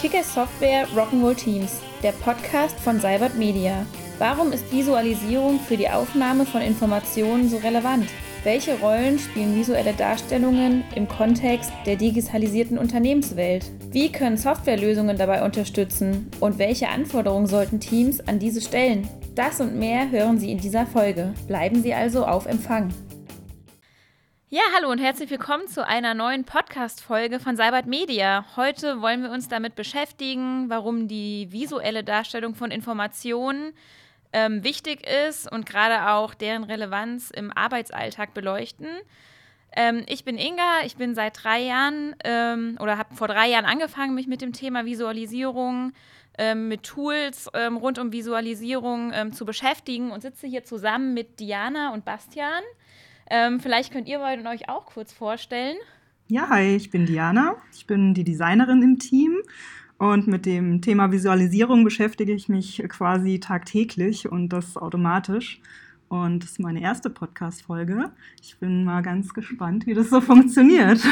Kicker Software Rock'n'Roll Teams, der Podcast von Cybert Media. Warum ist Visualisierung für die Aufnahme von Informationen so relevant? Welche Rollen spielen visuelle Darstellungen im Kontext der digitalisierten Unternehmenswelt? Wie können Softwarelösungen dabei unterstützen? Und welche Anforderungen sollten Teams an diese stellen? Das und mehr hören Sie in dieser Folge. Bleiben Sie also auf Empfang. Ja, hallo und herzlich willkommen zu einer neuen Podcast-Folge von Cybert Media. Heute wollen wir uns damit beschäftigen, warum die visuelle Darstellung von Informationen ähm, wichtig ist und gerade auch deren Relevanz im Arbeitsalltag beleuchten. Ähm, ich bin Inga, ich bin seit drei Jahren ähm, oder habe vor drei Jahren angefangen, mich mit dem Thema Visualisierung, ähm, mit Tools ähm, rund um Visualisierung ähm, zu beschäftigen und sitze hier zusammen mit Diana und Bastian. vielleicht könnt ihr beiden euch auch kurz vorstellen. Ja, hi, ich bin Diana. Ich bin die Designerin im Team und mit dem Thema Visualisierung beschäftige ich mich quasi tagtäglich und das automatisch. Und das ist meine erste Podcast-Folge. Ich bin mal ganz gespannt, wie das so funktioniert.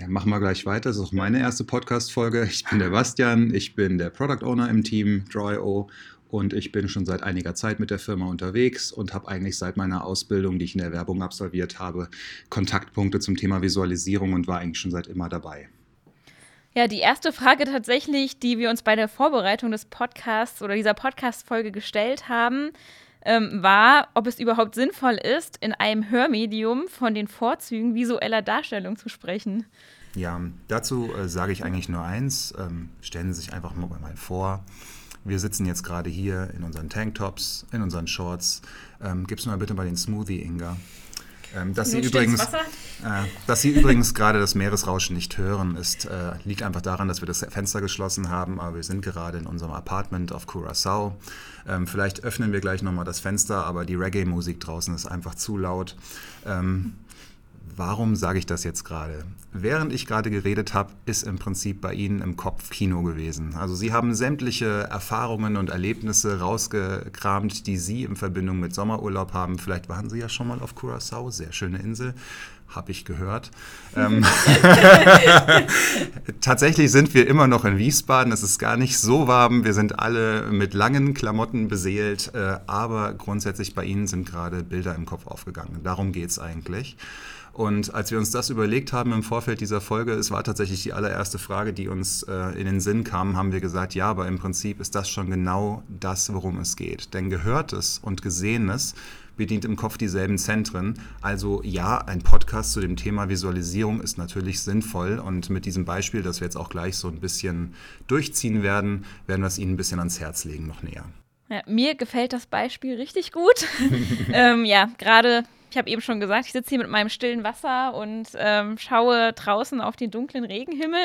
Ja, machen wir gleich weiter. Das ist auch meine erste Podcast-Folge. Ich bin der Bastian, ich bin der Product Owner im Team Draw.io und ich bin schon seit einiger Zeit mit der Firma unterwegs und habe eigentlich seit meiner Ausbildung, die ich in der Werbung absolviert habe, Kontaktpunkte zum Thema Visualisierung und war eigentlich schon seit immer dabei. Ja, die erste Frage tatsächlich, die wir uns bei der Vorbereitung des Podcasts oder dieser Podcast-Folge gestellt haben, ähm, war, ob es überhaupt sinnvoll ist, in einem Hörmedium von den Vorzügen visueller Darstellung zu sprechen. Ja, dazu äh, sage ich eigentlich nur eins. Ähm, stellen Sie sich einfach mal vor, wir sitzen jetzt gerade hier in unseren Tanktops, in unseren Shorts. Ähm, gib's mal bitte mal den Smoothie, Inga. Ähm, dass, Sie übrigens, äh, dass Sie übrigens gerade das Meeresrauschen nicht hören, ist, äh, liegt einfach daran, dass wir das Fenster geschlossen haben, aber wir sind gerade in unserem Apartment auf Curacao. Ähm, vielleicht öffnen wir gleich nochmal das Fenster, aber die Reggae-Musik draußen ist einfach zu laut. Ähm, Warum sage ich das jetzt gerade? Während ich gerade geredet habe, ist im Prinzip bei Ihnen im Kopf Kino gewesen. Also Sie haben sämtliche Erfahrungen und Erlebnisse rausgekramt, die Sie in Verbindung mit Sommerurlaub haben. Vielleicht waren Sie ja schon mal auf Curacao, sehr schöne Insel habe ich gehört. ähm, tatsächlich sind wir immer noch in Wiesbaden. Es ist gar nicht so warm. Wir sind alle mit langen Klamotten beseelt. Äh, aber grundsätzlich bei Ihnen sind gerade Bilder im Kopf aufgegangen. Darum geht es eigentlich. Und als wir uns das überlegt haben im Vorfeld dieser Folge, es war tatsächlich die allererste Frage, die uns äh, in den Sinn kam, haben wir gesagt, ja, aber im Prinzip ist das schon genau das, worum es geht. Denn Gehörtes und Gesehenes bedient im Kopf dieselben Zentren. Also ja, ein Podcast zu dem Thema Visualisierung ist natürlich sinnvoll und mit diesem Beispiel, das wir jetzt auch gleich so ein bisschen durchziehen werden, werden wir es Ihnen ein bisschen ans Herz legen noch näher. Ja, mir gefällt das Beispiel richtig gut. ähm, ja, gerade ich habe eben schon gesagt, ich sitze hier mit meinem stillen Wasser und ähm, schaue draußen auf den dunklen Regenhimmel.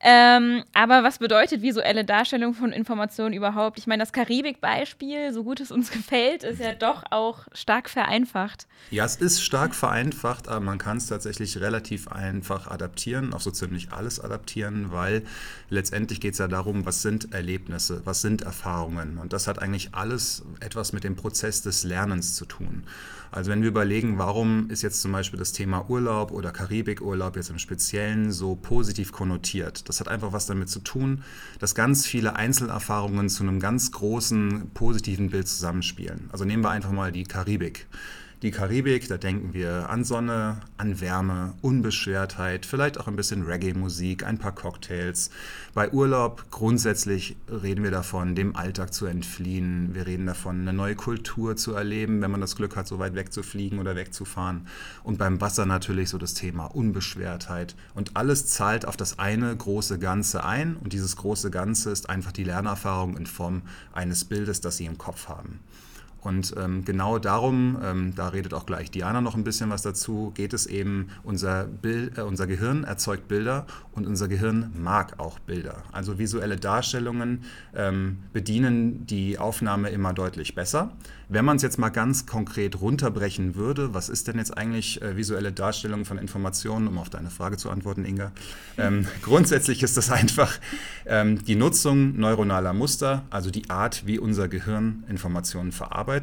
Ähm, aber was bedeutet visuelle Darstellung von Informationen überhaupt? Ich meine, das Karibik-Beispiel, so gut es uns gefällt, ist ja doch auch stark vereinfacht. Ja, es ist stark vereinfacht, aber man kann es tatsächlich relativ einfach adaptieren, auf so ziemlich alles adaptieren, weil letztendlich geht es ja darum, was sind Erlebnisse, was sind Erfahrungen. Und das hat eigentlich alles etwas mit dem Prozess des Lernens zu tun. Also wenn wir überlegen, warum ist jetzt zum Beispiel das Thema Urlaub oder Karibikurlaub jetzt im Speziellen so positiv konnotiert? Das hat einfach was damit zu tun, dass ganz viele Einzelerfahrungen zu einem ganz großen positiven Bild zusammenspielen. Also nehmen wir einfach mal die Karibik die Karibik, da denken wir an Sonne, an Wärme, Unbeschwertheit, vielleicht auch ein bisschen Reggae-Musik, ein paar Cocktails. Bei Urlaub grundsätzlich reden wir davon, dem Alltag zu entfliehen. Wir reden davon, eine neue Kultur zu erleben, wenn man das Glück hat, so weit wegzufliegen oder wegzufahren. Und beim Wasser natürlich so das Thema Unbeschwertheit. Und alles zahlt auf das eine große Ganze ein. Und dieses große Ganze ist einfach die Lernerfahrung in Form eines Bildes, das Sie im Kopf haben. Und ähm, genau darum, ähm, da redet auch gleich Diana noch ein bisschen was dazu, geht es eben, unser, Bild, äh, unser Gehirn erzeugt Bilder und unser Gehirn mag auch Bilder. Also visuelle Darstellungen ähm, bedienen die Aufnahme immer deutlich besser. Wenn man es jetzt mal ganz konkret runterbrechen würde, was ist denn jetzt eigentlich äh, visuelle Darstellung von Informationen, um auf deine Frage zu antworten, Inga? Ähm, grundsätzlich ist das einfach ähm, die Nutzung neuronaler Muster, also die Art, wie unser Gehirn Informationen verarbeitet.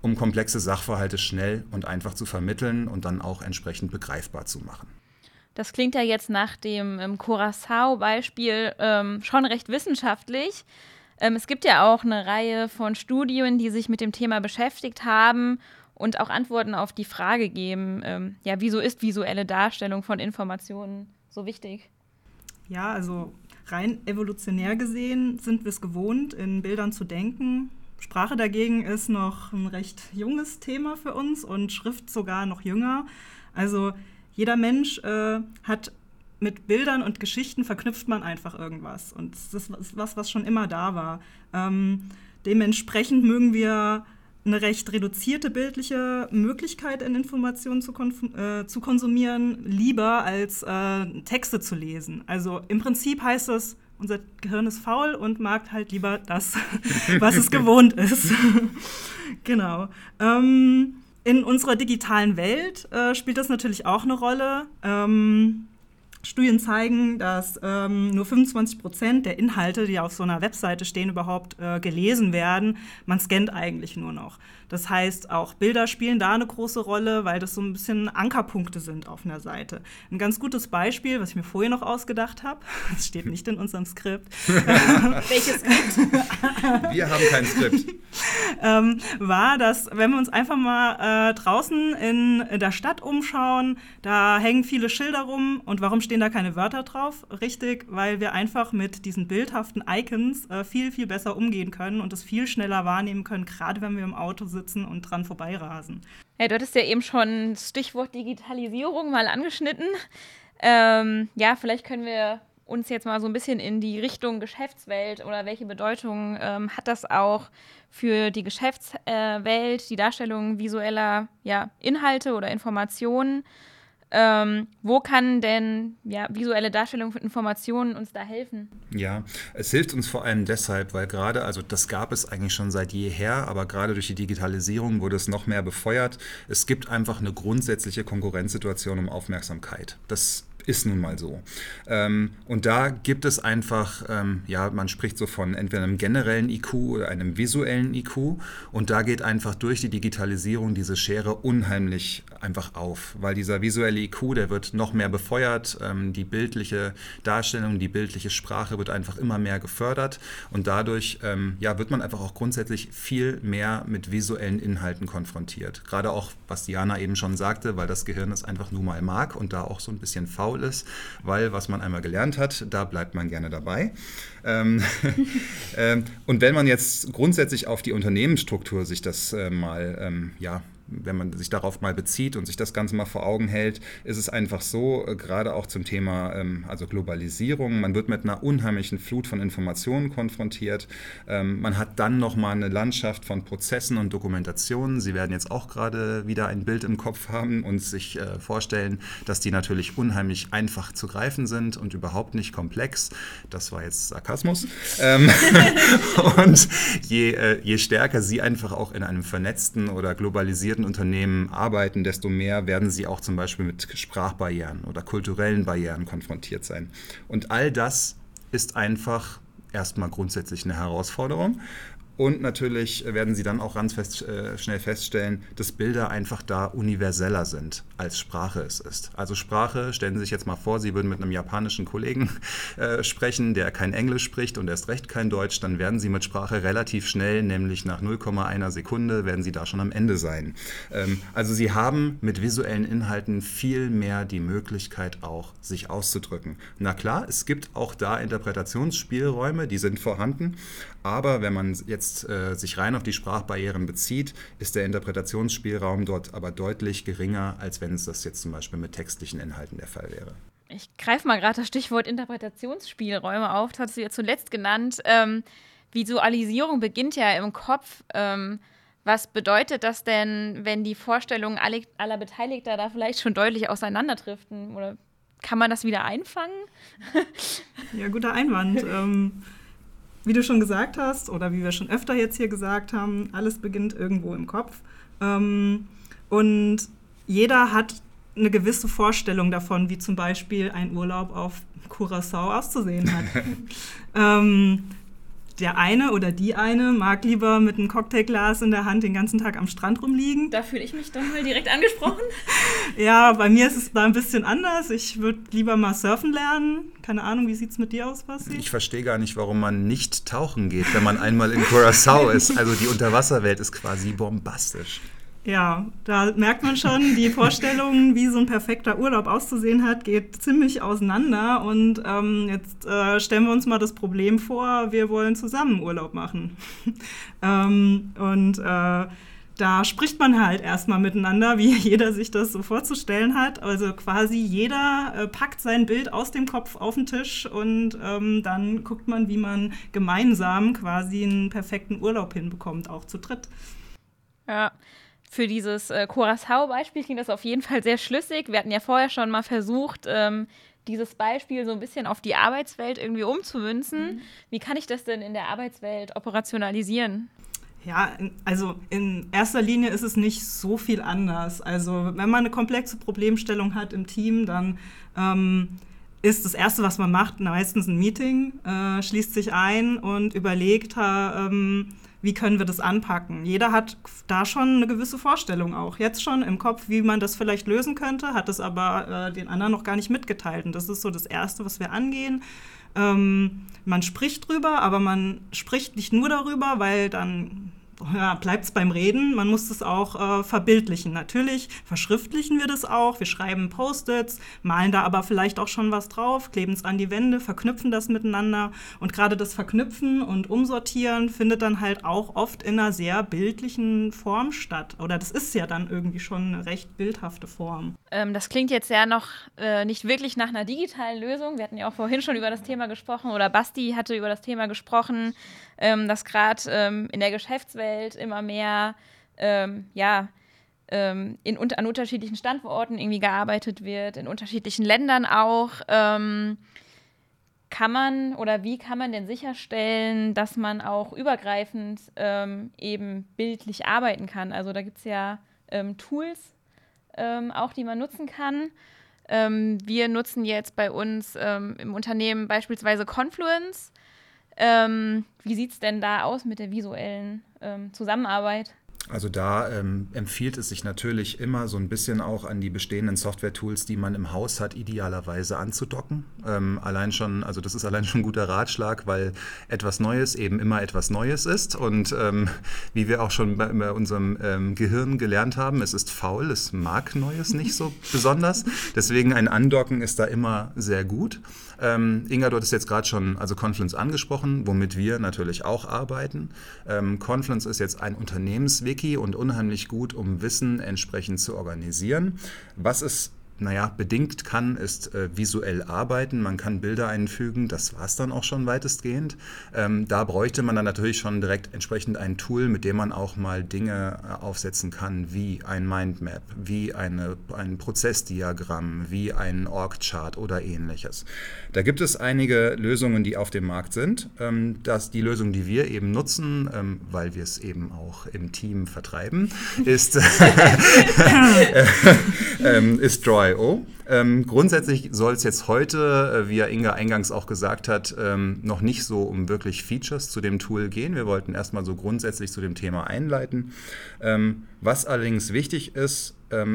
Um komplexe Sachverhalte schnell und einfach zu vermitteln und dann auch entsprechend begreifbar zu machen. Das klingt ja jetzt nach dem ähm, Curacao-Beispiel ähm, schon recht wissenschaftlich. Ähm, es gibt ja auch eine Reihe von Studien, die sich mit dem Thema beschäftigt haben und auch Antworten auf die Frage geben, ähm, ja, wieso ist visuelle Darstellung von Informationen so wichtig? Ja, also rein evolutionär gesehen sind wir es gewohnt, in Bildern zu denken. Sprache dagegen ist noch ein recht junges Thema für uns und Schrift sogar noch jünger. Also jeder Mensch äh, hat mit Bildern und Geschichten verknüpft man einfach irgendwas. Und das ist was, was schon immer da war. Ähm, dementsprechend mögen wir eine recht reduzierte bildliche Möglichkeit in Informationen zu, äh, zu konsumieren, lieber als äh, Texte zu lesen. Also im Prinzip heißt das, unser Gehirn ist faul und mag halt lieber das, was es gewohnt ist. genau. Ähm, in unserer digitalen Welt äh, spielt das natürlich auch eine Rolle. Ähm, Studien zeigen, dass ähm, nur 25 Prozent der Inhalte, die auf so einer Webseite stehen, überhaupt äh, gelesen werden. Man scannt eigentlich nur noch. Das heißt, auch Bilder spielen da eine große Rolle, weil das so ein bisschen Ankerpunkte sind auf einer Seite. Ein ganz gutes Beispiel, was ich mir vorher noch ausgedacht habe, das steht nicht in unserem Skript. Welches Skript? Wir haben kein Skript. ähm, war, dass wenn wir uns einfach mal äh, draußen in, in der Stadt umschauen, da hängen viele Schilder rum und warum stehen da keine Wörter drauf? Richtig, weil wir einfach mit diesen bildhaften Icons äh, viel, viel besser umgehen können und es viel schneller wahrnehmen können, gerade wenn wir im Auto sitzen und dran vorbeirasen. Ja, du hattest ja eben schon Stichwort Digitalisierung mal angeschnitten. Ähm, ja, vielleicht können wir uns jetzt mal so ein bisschen in die Richtung Geschäftswelt oder welche Bedeutung ähm, hat das auch für die Geschäftswelt, die Darstellung visueller ja, Inhalte oder Informationen? Ähm, wo kann denn ja, visuelle Darstellung von Informationen uns da helfen? Ja, es hilft uns vor allem deshalb, weil gerade, also das gab es eigentlich schon seit jeher, aber gerade durch die Digitalisierung wurde es noch mehr befeuert. Es gibt einfach eine grundsätzliche Konkurrenzsituation um Aufmerksamkeit. Das ist nun mal so. Ähm, und da gibt es einfach, ähm, ja, man spricht so von entweder einem generellen IQ oder einem visuellen IQ. Und da geht einfach durch die Digitalisierung diese Schere unheimlich einfach auf, weil dieser visuelle IQ, der wird noch mehr befeuert. Ähm, die bildliche Darstellung, die bildliche Sprache wird einfach immer mehr gefördert. Und dadurch ja, wird man einfach auch grundsätzlich viel mehr mit visuellen Inhalten konfrontiert. Gerade auch, was Diana eben schon sagte, weil das Gehirn es einfach nun mal mag und da auch so ein bisschen faul faul ist, weil was man einmal gelernt hat, da bleibt man gerne dabei. Ähm, ähm, und wenn man jetzt grundsätzlich auf die Unternehmensstruktur sich das äh, mal ähm, ja, wenn man sich darauf mal bezieht und sich das Ganze mal vor Augen hält, ist es einfach so, äh, gerade auch zum Thema ähm, also Globalisierung, man wird mit einer unheimlichen Flut von Informationen konfrontiert. Ähm, man hat dann nochmal eine Landschaft von Prozessen und Dokumentationen. Sie werden jetzt auch gerade wieder ein Bild im Kopf haben und sich äh, vorstellen, dass die natürlich unheimlich einfach zu greifen sind und überhaupt nicht komplex. Das war jetzt Sarkasmus. ähm, und je, äh, je stärker Sie einfach auch in einem vernetzten oder globalisierten digitalisierten Unternehmen arbeiten, desto mehr werden sie auch zum Beispiel mit Sprachbarrieren oder kulturellen Barrieren konfrontiert sein. Und all das ist einfach erstmal grundsätzlich eine Herausforderung. Und natürlich werden Sie dann auch ganz fest, äh, schnell feststellen, dass Bilder einfach da universeller sind, als Sprache es ist. Also Sprache, stellen Sie sich jetzt mal vor, Sie würden mit einem japanischen Kollegen äh, sprechen, der kein Englisch spricht und erst recht kein Deutsch, dann werden Sie mit Sprache relativ schnell, nämlich nach 0,1 Sekunde, werden Sie da schon am Ende sein. Ähm, also Sie haben mit visuellen Inhalten viel mehr die Möglichkeit auch, sich auszudrücken. Na klar, es gibt auch da Interpretationsspielräume, die sind vorhanden, aber wenn man jetzt jetzt äh, sich rein auf die Sprachbarrieren bezieht, ist der Interpretationsspielraum dort aber deutlich geringer, als wenn es das jetzt zum Beispiel mit textlichen Inhalten der Fall wäre. Ich greife mal gerade das Stichwort Interpretationsspielräume auf, das hast du ja zuletzt genannt. Ähm, Visualisierung beginnt ja im Kopf. Ähm, was bedeutet das denn, wenn die Vorstellungen aller Beteiligter da vielleicht schon deutlich auseinanderdriften? Oder kann man das wieder einfangen? ja, guter Einwand. ähm, wie du schon gesagt hast, oder wie wir schon öfter jetzt hier gesagt haben, alles beginnt irgendwo im Kopf. Ähm, und jeder hat eine gewisse Vorstellung davon, wie zum Beispiel ein Urlaub auf Curacao auszusehen hat. ähm, der eine oder die eine mag lieber mit einem Cocktailglas in der Hand den ganzen Tag am Strand rumliegen. Da fühle ich mich dann mal direkt angesprochen. ja, bei mir ist es da ein bisschen anders. Ich würde lieber mal surfen lernen. Keine Ahnung, wie sieht es mit dir aus, Basti? Ich verstehe gar nicht, warum man nicht tauchen geht, wenn man einmal in Curacao ist. Also die Unterwasserwelt ist quasi bombastisch. Ja, da merkt man schon, die Vorstellung, wie so ein perfekter Urlaub auszusehen hat, geht ziemlich auseinander. Und ähm, jetzt äh, stellen wir uns mal das Problem vor, wir wollen zusammen Urlaub machen. ähm, und äh, da spricht man halt erstmal miteinander, wie jeder sich das so vorzustellen hat. Also quasi jeder äh, packt sein Bild aus dem Kopf auf den Tisch und ähm, dann guckt man, wie man gemeinsam quasi einen perfekten Urlaub hinbekommt, auch zu dritt. Ja, für dieses äh, Curacao-Beispiel klingt das auf jeden Fall sehr schlüssig. Wir hatten ja vorher schon mal versucht, ähm, dieses Beispiel so ein bisschen auf die Arbeitswelt irgendwie umzumünzen. Mhm. Wie kann ich das denn in der Arbeitswelt operationalisieren? Ja, also in erster Linie ist es nicht so viel anders. Also wenn man eine komplexe Problemstellung hat im Team, dann ähm, ist das Erste, was man macht, meistens ein Meeting, äh, schließt sich ein und überlegt, ähm, wie können wir das anpacken. Jeder hat da schon eine gewisse Vorstellung auch, jetzt schon im Kopf, wie man das vielleicht lösen könnte, hat es aber äh, den anderen noch gar nicht mitgeteilt. Und das ist so das Erste, was wir angehen. Ähm, man spricht drüber, aber man spricht nicht nur darüber, weil dann ja, bleibt es beim Reden, man muss es auch äh, verbildlichen. Natürlich verschriftlichen wir das auch, wir schreiben Post-its, malen da aber vielleicht auch schon was drauf, kleben es an die Wände, verknüpfen das miteinander. Und gerade das Verknüpfen und Umsortieren findet dann halt auch oft in einer sehr bildlichen Form statt. Oder das ist ja dann irgendwie schon eine recht bildhafte Form. Ähm, das klingt jetzt ja noch äh, nicht wirklich nach einer digitalen Lösung. Wir hatten ja auch vorhin schon über das Thema gesprochen oder Basti hatte über das Thema gesprochen ähm, dass gerade ähm, in der Geschäftswelt immer mehr ähm, ja, ähm, in, an unterschiedlichen Standorten irgendwie gearbeitet wird, in unterschiedlichen Ländern auch. Ähm, kann man oder wie kann man denn sicherstellen, dass man auch übergreifend ähm, eben bildlich arbeiten kann? Also da gibt es ja Tools auch, die man nutzen kann. wir nutzen jetzt bei uns im Unternehmen beispielsweise Confluence. Ähm, wie sieht es denn da aus mit der visuellen ähm, Zusammenarbeit? Also da ähm, empfiehlt es sich natürlich immer so ein bisschen auch an die bestehenden Software-Tools, die man im Haus hat, idealerweise anzudocken. Ähm, allein schon, also das ist allein schon ein guter Ratschlag, weil etwas Neues eben immer etwas Neues ist. Und ähm, wie wir auch schon bei, bei unserem ähm, Gehirn gelernt haben, es ist faul, es mag Neues nicht so besonders. Deswegen ein Andocken ist da immer sehr gut. Ähm, Inga, du hattest jetzt gerade schon also Confluence angesprochen, womit wir natürlich auch arbeiten. Ähm, Confluence ist jetzt ein Unternehmenswiki und unheimlich gut, um Wissen entsprechend zu organisieren. Was ist naja, bedingt kann, ist äh, visuell arbeiten. Man kann Bilder einfügen, das war es dann auch schon weitestgehend. Ähm, da bräuchte man dann natürlich schon direkt entsprechend ein Tool, mit dem man auch mal Dinge äh, aufsetzen kann, wie ein Mindmap, wie eine, ein Prozessdiagramm, wie ein Org-Chart oder ähnliches. Da gibt es einige Lösungen, die auf dem Markt sind. Ähm, das, die Lösung, die wir eben nutzen, ähm, weil wir es eben auch im Team vertreiben, ist, ähm, ist Draw Ähm, grundsätzlich soll es jetzt heute, äh, wie ja Inga eingangs auch gesagt hat, ähm, noch nicht so um wirklich Features zu dem Tool gehen. Wir wollten erstmal so grundsätzlich zu dem Thema einleiten. Ähm, was allerdings wichtig ist,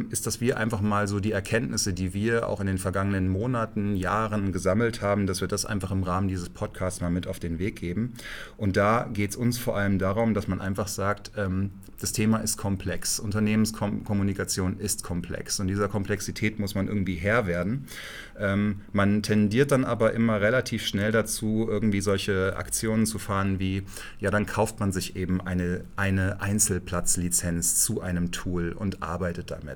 ist, dass wir einfach mal so die Erkenntnisse, die wir auch in den vergangenen Monaten, Jahren gesammelt haben, dass wir das einfach im Rahmen dieses Podcasts mal mit auf den Weg geben. Und da geht es uns vor allem darum, dass man einfach sagt, ähm, das Thema ist komplex. Unternehmenskommunikation ist komplex. Und dieser Komplexität muss man irgendwie Herr werden. Ähm, man tendiert dann aber immer relativ schnell dazu, irgendwie solche Aktionen zu fahren wie, ja, dann kauft man sich eben eine, eine Einzelplatzlizenz zu einem Tool und arbeitet damit.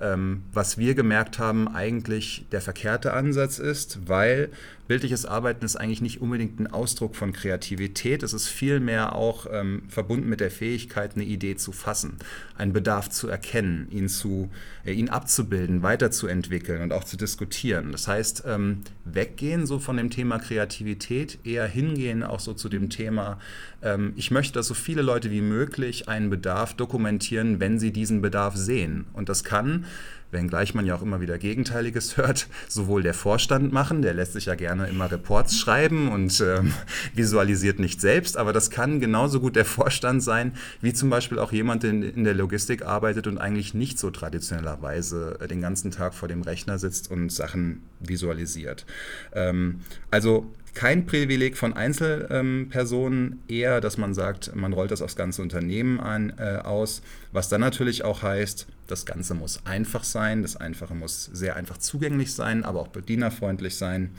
Ähm, was wir gemerkt haben, eigentlich der verkehrte Ansatz ist, weil bildliches Arbeiten ist eigentlich nicht unbedingt ein Ausdruck von Kreativität. Es ist vielmehr auch ähm, verbunden mit der Fähigkeit, eine Idee zu fassen, einen Bedarf zu erkennen, ihn, zu, äh, ihn abzubilden, weiterzuentwickeln und auch zu diskutieren. Das heißt, ähm, weggehen so von dem Thema Kreativität, eher hingehen auch so zu dem Thema, ähm, ich möchte, dass so viele Leute wie möglich einen Bedarf dokumentieren, wenn sie diesen Bedarf sehen. Und Und das kann wenngleich man ja auch immer wieder Gegenteiliges hört, sowohl der Vorstand machen, der lässt sich ja gerne immer Reports schreiben und ähm, visualisiert nicht selbst, aber das kann genauso gut der Vorstand sein, wie zum Beispiel auch jemand, der in der Logistik arbeitet und eigentlich nicht so traditionellerweise äh, den ganzen Tag vor dem Rechner sitzt und Sachen visualisiert. Ähm, also kein Privileg von Einzelpersonen, eher, dass man sagt, man rollt das aufs ganze Unternehmen ein, äh, aus, was dann natürlich auch heißt, das Ganze muss einfach sein, das Einfache muss sehr einfach zugänglich sein, aber auch bedienerfreundlich sein.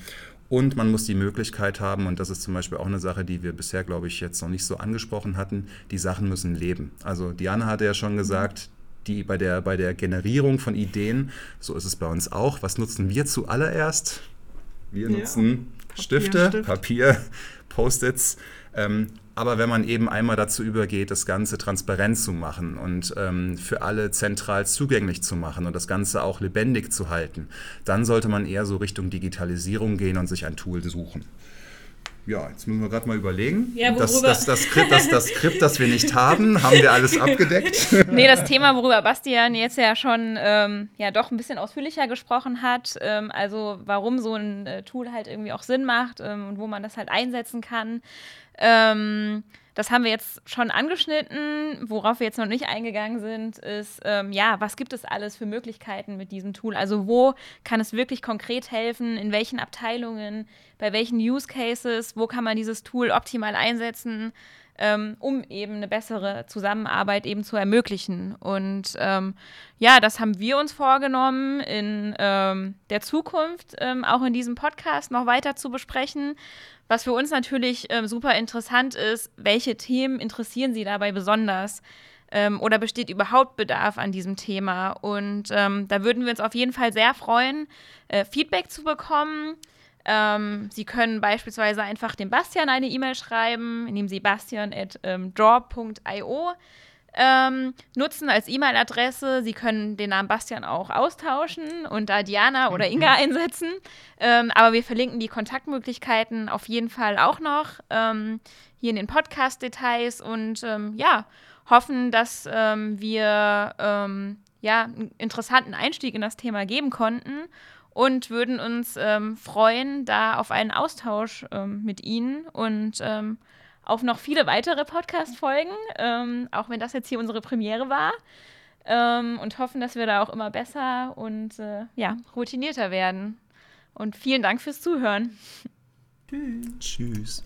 Und man muss die Möglichkeit haben, und das ist zum Beispiel auch eine Sache, die wir bisher, glaube ich, jetzt noch nicht so angesprochen hatten, die Sachen müssen leben. Also Diana hatte ja schon gesagt, die bei der, bei der Generierung von Ideen, so ist es bei uns auch. Was nutzen wir zuallererst? Wir ja. nutzen Stifte, Stift. Papier, Post-its. Ähm, aber wenn man eben einmal dazu übergeht, das Ganze transparent zu machen und ähm, für alle zentral zugänglich zu machen und das Ganze auch lebendig zu halten, dann sollte man eher so Richtung Digitalisierung gehen und sich ein Tool suchen. Ja, jetzt müssen wir gerade mal überlegen. Ja, das, das, das, Skript, das, das Skript, das wir nicht haben, haben wir alles abgedeckt. nee, das Thema, worüber Bastian jetzt ja schon ähm, ja doch ein bisschen ausführlicher gesprochen hat, ähm, also warum so ein äh, Tool halt irgendwie auch Sinn macht ähm, und wo man das halt einsetzen kann. Ähm, das haben wir jetzt schon angeschnitten. Worauf wir jetzt noch nicht eingegangen sind, ist, ähm, ja, was gibt es alles für Möglichkeiten mit diesem Tool? Also wo kann es wirklich konkret helfen? In welchen Abteilungen? Bei welchen Use Cases? Wo kann man dieses Tool optimal einsetzen? Ähm, um eben eine bessere Zusammenarbeit eben zu ermöglichen. Und ähm, ja, das haben wir uns vorgenommen, in ähm, der Zukunft ähm, auch in diesem Podcast noch weiter zu besprechen. Was für uns natürlich ähm, super interessant ist, welche Themen interessieren Sie dabei besonders? Ähm, oder besteht überhaupt Bedarf an diesem Thema? Und da würden wir uns auf jeden Fall sehr freuen, äh, Feedback zu bekommen. Ähm, Sie können beispielsweise einfach dem Bastian eine E-Mail schreiben, indem Sie bastian.draw.io ähm, nutzen als E-Mail-Adresse. Sie können den Namen Bastian auch austauschen und da Diana oder Inga mhm. einsetzen. Ähm, aber wir verlinken die Kontaktmöglichkeiten auf jeden Fall auch noch ähm, hier in den Podcast-Details und ähm, ja, hoffen, dass ähm, wir ähm, ja, einen interessanten Einstieg in das Thema geben konnten und würden uns freuen, da auf einen Austausch mit Ihnen und auf noch viele weitere Podcast-Folgen, ähm, auch wenn das jetzt hier unsere Premiere war. Ähm, und hoffen, dass wir da auch immer besser und äh, ja, routinierter werden. Und vielen Dank fürs Zuhören. Tschüss. Tschüss.